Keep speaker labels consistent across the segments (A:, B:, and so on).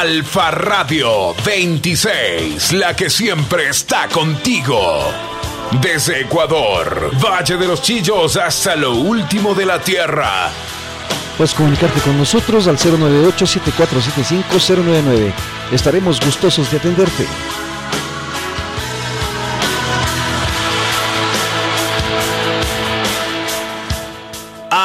A: Alfa Radio 26, la que siempre está contigo. Desde Ecuador, Valle de los Chillos hasta lo último de la Tierra.
B: Puedes comunicarte con nosotros al 098-7475-099. Estaremos gustosos de atenderte.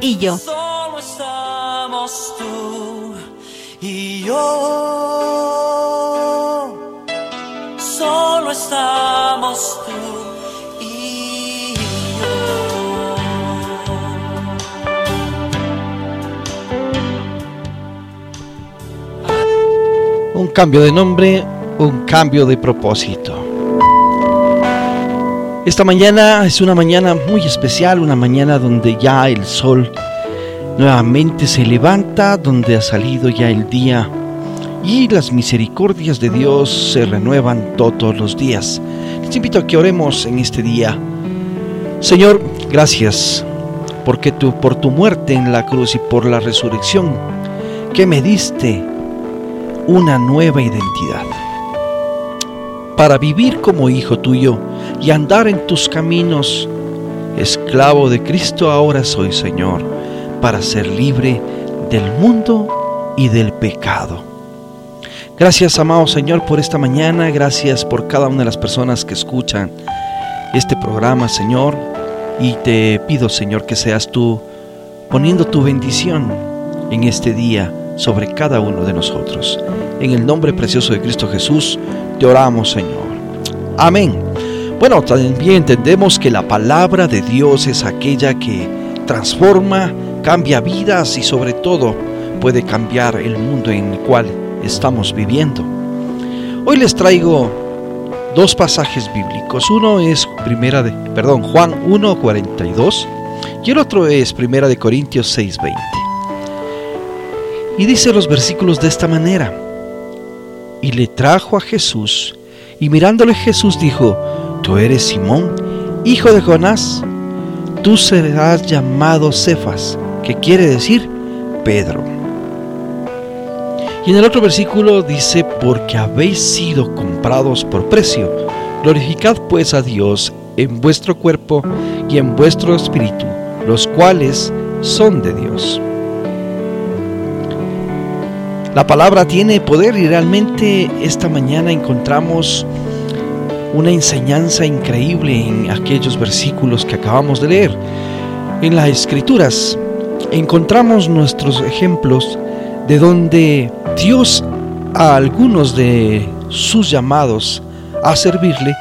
C: Solo estamos tú y yo. Solo estamos tú y yo.
B: Un cambio de nombre, un cambio de propósito. Esta mañana es una mañana muy especial, una mañana donde ya el sol nuevamente se levanta, donde ha salido ya el día y las misericordias de Dios se renuevan todos los días. Les invito a que oremos en este día. Señor, gracias porque tú por tu muerte en la cruz y por la resurrección que me diste una nueva identidad para vivir como hijo tuyo y andar en tus caminos. Esclavo de Cristo ahora soy, Señor, para ser libre del mundo y del pecado. Gracias, amado Señor, por esta mañana. Gracias por cada una de las personas que escuchan este programa, Señor. Y te pido, Señor, que seas tú poniendo tu bendición en este día sobre cada uno de nosotros. En el nombre precioso de Cristo Jesús, te oramos, Señor. Amén. Bueno, también entendemos que la palabra de Dios es aquella que transforma, cambia vidas y sobre todo puede cambiar el mundo en el cual estamos viviendo. Hoy les traigo dos pasajes bíblicos. Uno es primera de, perdón, Juan 1:42 y el otro es Primera de Corintios 6:20. Y dice los versículos de esta manera: Y le trajo a Jesús, y mirándole Jesús dijo: Tú eres Simón, hijo de Jonás, tú serás llamado Cefas, que quiere decir Pedro. Y en el otro versículo dice, porque habéis sido comprados por precio, glorificad pues a Dios en vuestro cuerpo y en vuestro espíritu, los cuales son de Dios. La palabra tiene poder y realmente esta mañana encontramos una enseñanza increíble en aquellos versículos que acabamos de leer. En las escrituras encontramos nuestros ejemplos de donde Dios a algunos de sus llamados a servirle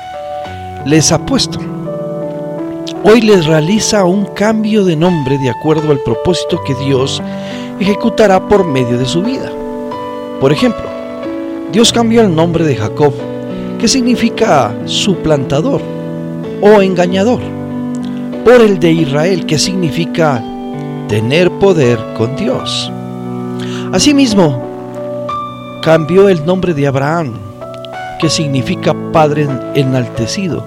B: les ha puesto. Hoy les realiza un cambio de nombre de acuerdo al propósito que Dios ejecutará por medio de su vida. Por ejemplo, Dios cambió el nombre de Jacob, que significa suplantador o engañador, por el de Israel, que significa tener poder con Dios. Asimismo, cambió el nombre de Abraham, que significa padre enaltecido,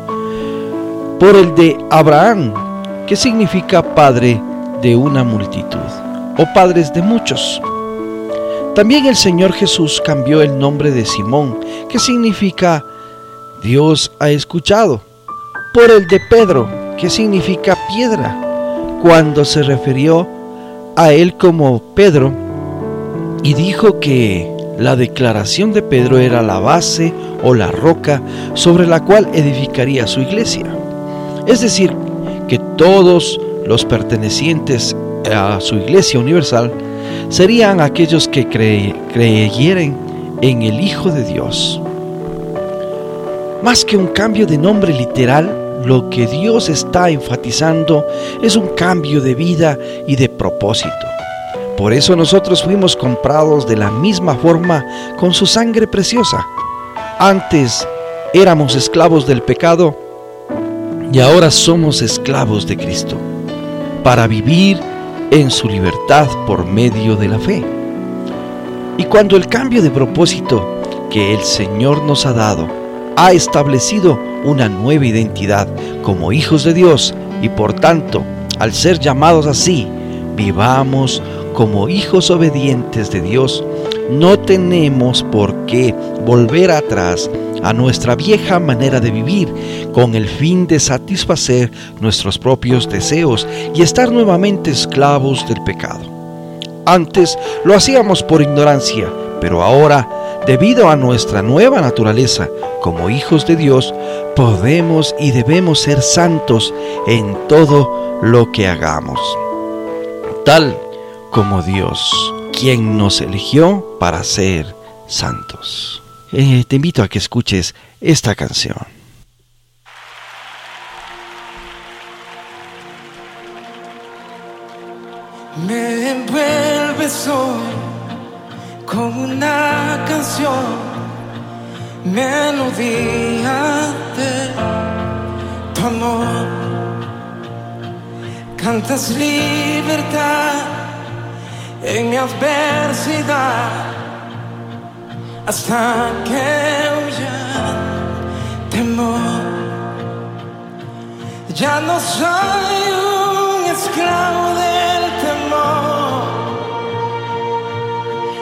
B: por el de Abraham, que significa padre de una multitud o padres de muchos. También el Señor Jesús cambió el nombre de Simón, que significa Dios ha escuchado, por el de Pedro, que significa piedra, cuando se refirió a él como Pedro y dijo que la declaración de Pedro era la base o la roca sobre la cual edificaría su iglesia. Es decir, que todos los pertenecientes a su iglesia universal serían aquellos que creyeran en el Hijo de Dios. Más que un cambio de nombre literal, lo que Dios está enfatizando es un cambio de vida y de propósito. Por eso nosotros fuimos comprados de la misma forma con su sangre preciosa. Antes éramos esclavos del pecado y ahora somos esclavos de Cristo, para vivir en su libertad por medio de la fe. Y cuando el cambio de propósito que el Señor nos ha dado ha establecido una nueva identidad como hijos de Dios y por tanto, al ser llamados así, vivamos como hijos obedientes de Dios, no tenemos por qué volver atrás a nuestra vieja manera de vivir con el fin de satisfacer nuestros propios deseos y estar nuevamente esclavos del pecado. Antes lo hacíamos por ignorancia, pero ahora, debido a nuestra nueva naturaleza como hijos de Dios, podemos y debemos ser santos en todo lo que hagamos. Tal como Dios, quien nos eligió para ser santos. Eh, te invito a que escuches esta canción.
D: Me envuelves hoy como una canción, melodía de tu amor. Cantas libertad en mi adversidad hasta que huya temor. Ya no soy un esclavo del temor,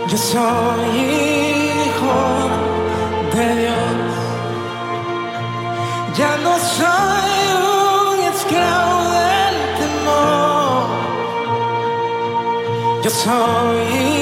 D: yo soy hijo de Dios. Ya no soy un esclavo del temor, yo soy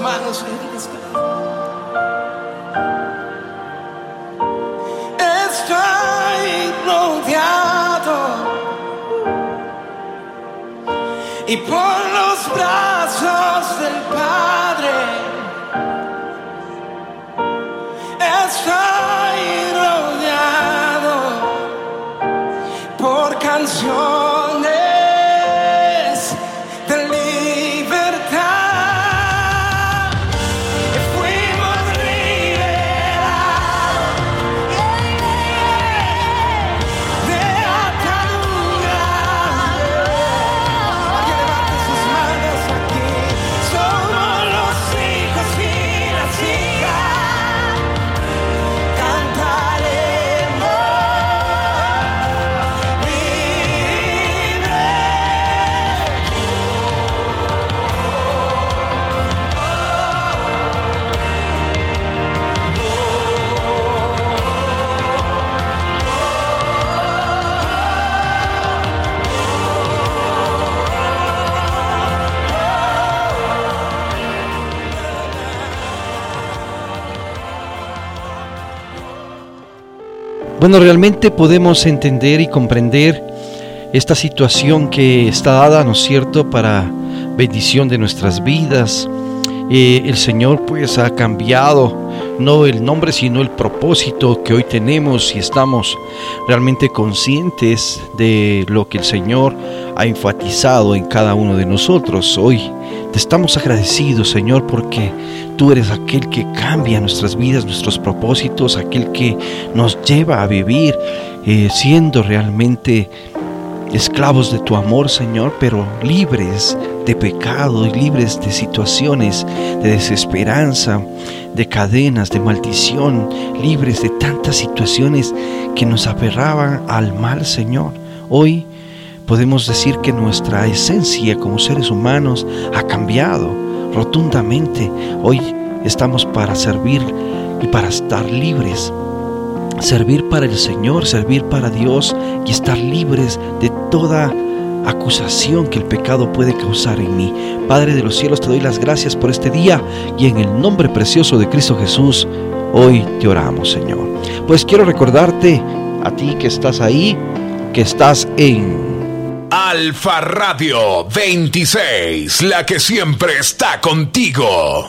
D: manos
B: Cuando realmente podemos entender y comprender esta situación que está dada, ¿no es cierto?, para bendición de nuestras vidas. Eh, el Señor pues ha cambiado no el nombre sino el propósito que hoy tenemos y estamos realmente conscientes de lo que el Señor ha enfatizado en cada uno de nosotros. Hoy te estamos agradecidos Señor porque tú eres aquel que cambia nuestras vidas, nuestros propósitos, aquel que nos lleva a vivir eh, siendo realmente esclavos de tu amor, Señor, pero libres de pecado y libres de situaciones de desesperanza, de cadenas, de maldición, libres de tantas situaciones que nos aferraban al mal, Señor. Hoy podemos decir que nuestra esencia como seres humanos ha cambiado rotundamente. Hoy estamos para servir y para estar libres servir para el Señor, servir para Dios y estar libres de toda acusación que el pecado puede causar en mí. Padre de los cielos, te doy las gracias por este día y en el nombre precioso de Cristo Jesús, hoy te oramos, Señor. Pues quiero recordarte a ti que estás ahí, que estás en
A: Alfa Radio 26, la que siempre está contigo.